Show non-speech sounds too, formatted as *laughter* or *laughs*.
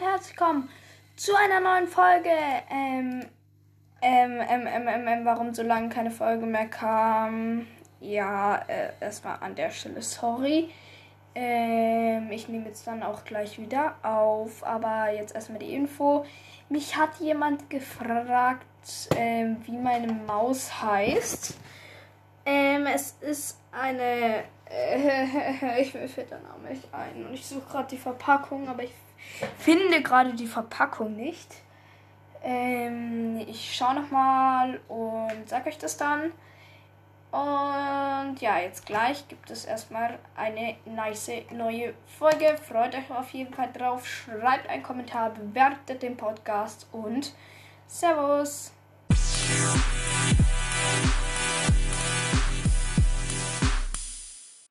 herzlich willkommen zu einer neuen Folge. Ähm, ähm, ähm, ähm, ähm, ähm warum so lange keine Folge mehr kam. Ja, äh, erstmal an der Stelle sorry. Ähm, ich nehme jetzt dann auch gleich wieder auf, aber jetzt erstmal die Info. Mich hat jemand gefragt, ähm, wie meine Maus heißt. Ähm, es ist eine. Äh, *laughs* ich mir fällt der Name nicht ein. Und ich suche gerade die Verpackung, aber ich finde gerade die Verpackung nicht. Ähm, ich schaue nochmal und sage euch das dann. Und ja, jetzt gleich gibt es erstmal eine nice neue Folge. Freut euch auf jeden Fall drauf. Schreibt einen Kommentar, bewertet den Podcast und Servus.